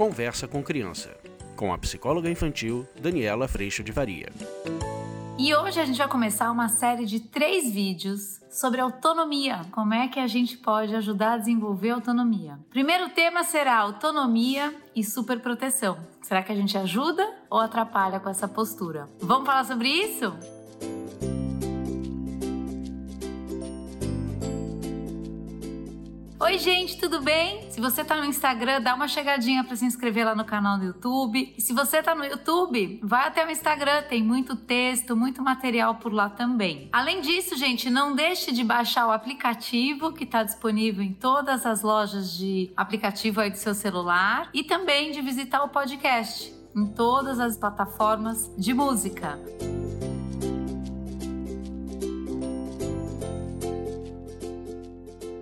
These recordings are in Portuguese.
Conversa com Criança, com a psicóloga infantil Daniela Freixo de Varia. E hoje a gente vai começar uma série de três vídeos sobre autonomia. Como é que a gente pode ajudar a desenvolver autonomia? Primeiro tema será autonomia e superproteção. Será que a gente ajuda ou atrapalha com essa postura? Vamos falar sobre isso? Oi, gente, tudo bem? Se você tá no Instagram, dá uma chegadinha para se inscrever lá no canal do YouTube. E se você tá no YouTube, vai até o Instagram, tem muito texto, muito material por lá também. Além disso, gente, não deixe de baixar o aplicativo que está disponível em todas as lojas de aplicativo aí do seu celular e também de visitar o podcast em todas as plataformas de música.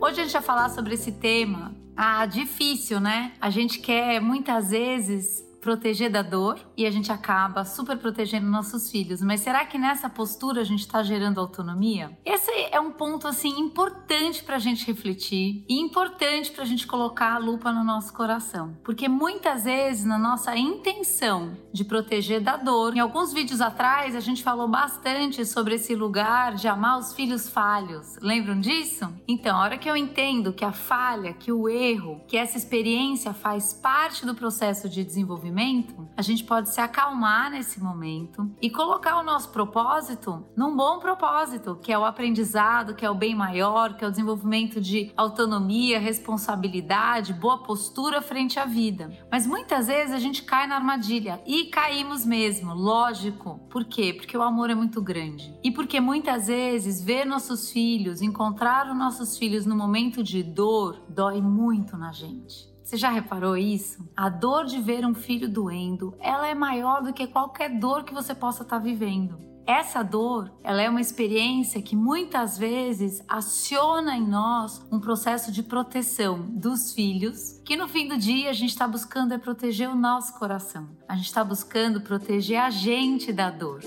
Hoje a gente vai falar sobre esse tema. Ah, difícil, né? A gente quer muitas vezes proteger da dor e a gente acaba super protegendo nossos filhos. Mas será que nessa postura a gente está gerando autonomia? Esse é um ponto assim importante para a gente refletir e importante para a gente colocar a lupa no nosso coração, porque muitas vezes na nossa intenção de proteger da dor, em alguns vídeos atrás a gente falou bastante sobre esse lugar de amar os filhos falhos. Lembram disso? Então, a hora que eu entendo que a falha, que o erro, que essa experiência faz parte do processo de desenvolvimento a gente pode se acalmar nesse momento e colocar o nosso propósito num bom propósito, que é o aprendizado, que é o bem maior, que é o desenvolvimento de autonomia, responsabilidade, boa postura frente à vida. Mas muitas vezes a gente cai na armadilha e caímos mesmo, lógico. Por quê? Porque o amor é muito grande. E porque muitas vezes ver nossos filhos, encontrar os nossos filhos no momento de dor, dói muito na gente. Você já reparou isso? A dor de ver um filho doendo, ela é maior do que qualquer dor que você possa estar tá vivendo. Essa dor, ela é uma experiência que muitas vezes aciona em nós um processo de proteção dos filhos, que no fim do dia a gente está buscando é proteger o nosso coração. A gente está buscando proteger a gente da dor.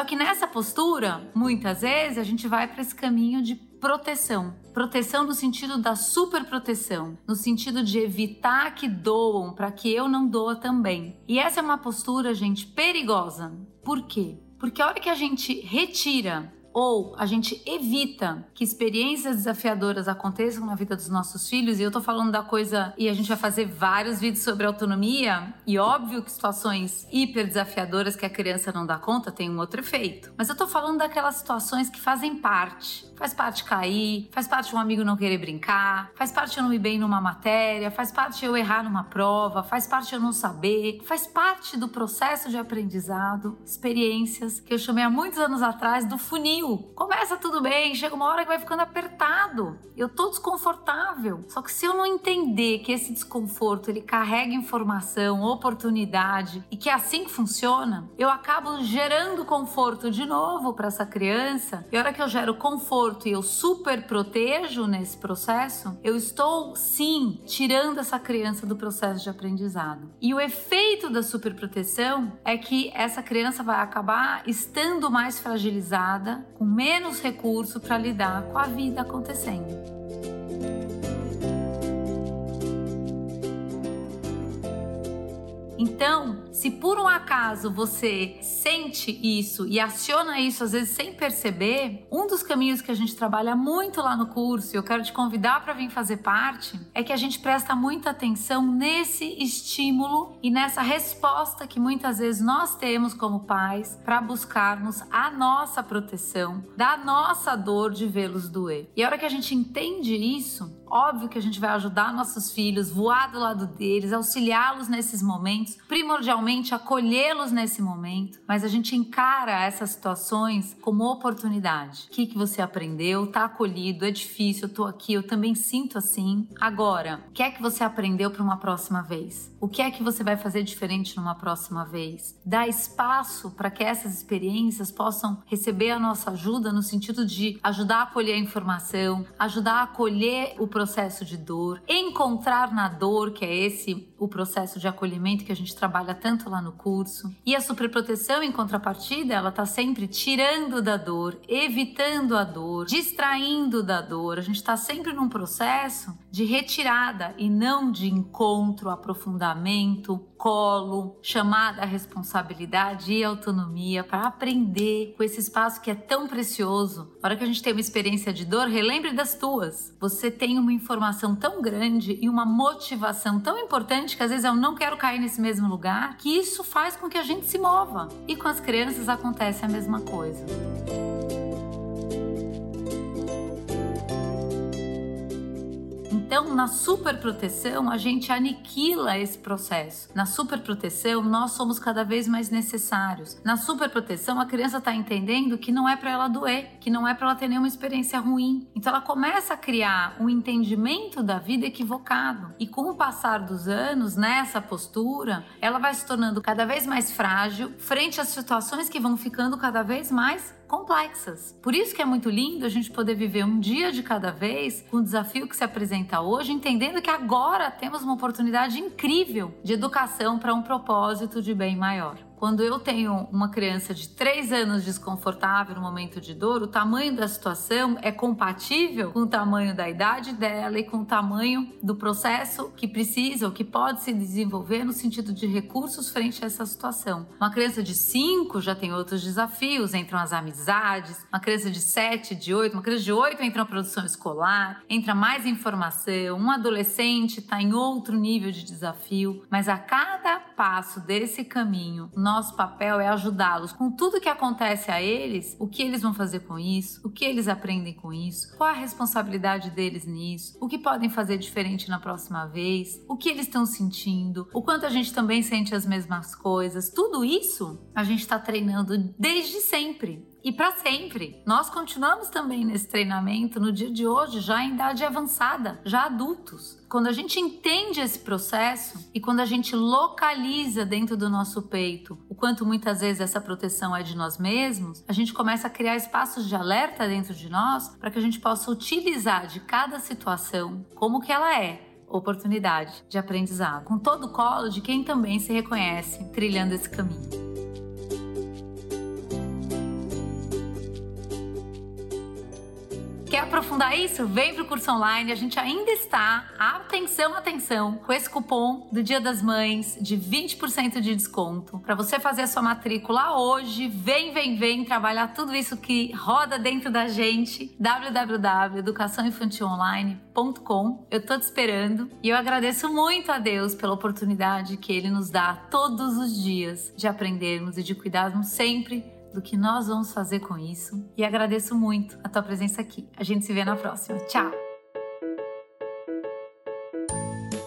Só que nessa postura, muitas vezes a gente vai para esse caminho de proteção. Proteção no sentido da superproteção, no sentido de evitar que doam para que eu não doa também. E essa é uma postura, gente, perigosa. Por quê? Porque a hora que a gente retira ou a gente evita que experiências desafiadoras aconteçam na vida dos nossos filhos, e eu tô falando da coisa, e a gente vai fazer vários vídeos sobre autonomia, e óbvio que situações hiper desafiadoras que a criança não dá conta tem um outro efeito. Mas eu tô falando daquelas situações que fazem parte Faz parte cair, faz parte um amigo não querer brincar, faz parte eu não ir bem numa matéria, faz parte eu errar numa prova, faz parte eu não saber, faz parte do processo de aprendizado, experiências que eu chamei há muitos anos atrás do funil. Começa tudo bem, chega uma hora que vai ficando apertado. Eu tô desconfortável. Só que se eu não entender que esse desconforto ele carrega informação, oportunidade e que é assim que funciona, eu acabo gerando conforto de novo para essa criança. E a hora que eu gero conforto e eu super protejo nesse processo, eu estou sim tirando essa criança do processo de aprendizado. E o efeito da superproteção é que essa criança vai acabar estando mais fragilizada, com menos recurso para lidar com a vida acontecendo. Então, se por um acaso você sente isso e aciona isso às vezes sem perceber, um dos caminhos que a gente trabalha muito lá no curso, e eu quero te convidar para vir fazer parte, é que a gente presta muita atenção nesse estímulo e nessa resposta que muitas vezes nós temos como pais para buscarmos a nossa proteção da nossa dor de vê-los doer. E a hora que a gente entende isso, Óbvio que a gente vai ajudar nossos filhos, voar do lado deles, auxiliá-los nesses momentos, primordialmente acolhê-los nesse momento, mas a gente encara essas situações como oportunidade. O que, que você aprendeu? Tá acolhido, é difícil, eu tô aqui, eu também sinto assim. Agora, o que é que você aprendeu para uma próxima vez? O que é que você vai fazer diferente numa próxima vez? Dá espaço para que essas experiências possam receber a nossa ajuda no sentido de ajudar a acolher a informação, ajudar a acolher o processo de dor, encontrar na dor, que é esse o processo de acolhimento que a gente trabalha tanto lá no curso. E a superproteção, em contrapartida, ela está sempre tirando da dor, evitando a dor, distraindo da dor. A gente está sempre num processo de retirada e não de encontro, aprofundamento, colo, chamada à responsabilidade e autonomia para aprender com esse espaço que é tão precioso. Na hora que a gente tem uma experiência de dor, relembre das tuas. Você tem uma informação tão grande e uma motivação tão importante que às vezes eu não quero cair nesse mesmo lugar, que isso faz com que a gente se mova. E com as crianças acontece a mesma coisa. Então, na superproteção, a gente aniquila esse processo. Na superproteção, nós somos cada vez mais necessários. Na superproteção, a criança está entendendo que não é para ela doer, que não é para ela ter nenhuma experiência ruim. Então, ela começa a criar um entendimento da vida equivocado. E com o passar dos anos, nessa postura, ela vai se tornando cada vez mais frágil frente às situações que vão ficando cada vez mais complexas. Por isso que é muito lindo a gente poder viver um dia de cada vez com o desafio que se apresenta hoje, entendendo que agora temos uma oportunidade incrível de educação para um propósito de bem maior. Quando eu tenho uma criança de 3 anos desconfortável no momento de dor, o tamanho da situação é compatível com o tamanho da idade dela e com o tamanho do processo que precisa ou que pode se desenvolver no sentido de recursos frente a essa situação. Uma criança de 5 já tem outros desafios, entram as amizades, uma criança de 7, de 8, uma criança de 8 entra na produção escolar, entra mais informação, um adolescente está em outro nível de desafio, mas a cada passo desse caminho, nosso papel é ajudá-los com tudo que acontece a eles, o que eles vão fazer com isso, o que eles aprendem com isso, qual a responsabilidade deles nisso, o que podem fazer diferente na próxima vez, o que eles estão sentindo, o quanto a gente também sente as mesmas coisas. Tudo isso a gente está treinando desde sempre e para sempre. Nós continuamos também nesse treinamento no dia de hoje, já em idade avançada, já adultos. Quando a gente entende esse processo e quando a gente localiza dentro do nosso peito o quanto muitas vezes essa proteção é de nós mesmos, a gente começa a criar espaços de alerta dentro de nós para que a gente possa utilizar de cada situação como que ela é, oportunidade de aprendizado, com todo o colo de quem também se reconhece trilhando esse caminho. Quer aprofundar isso? Vem pro curso online. A gente ainda está, atenção, atenção, com esse cupom do Dia das Mães de 20% de desconto. Para você fazer a sua matrícula hoje, vem, vem, vem trabalhar tudo isso que roda dentro da gente. www.educaçãoinfantilonline.com. Eu tô te esperando e eu agradeço muito a Deus pela oportunidade que ele nos dá todos os dias de aprendermos e de cuidarmos sempre do que nós vamos fazer com isso e agradeço muito a tua presença aqui. A gente se vê na próxima. Tchau!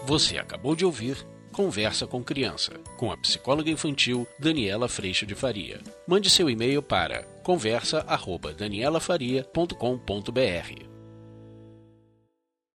Você acabou de ouvir Conversa com Criança, com a psicóloga infantil Daniela Freixo de Faria. Mande seu e-mail para conversa@danielafaria.com.br.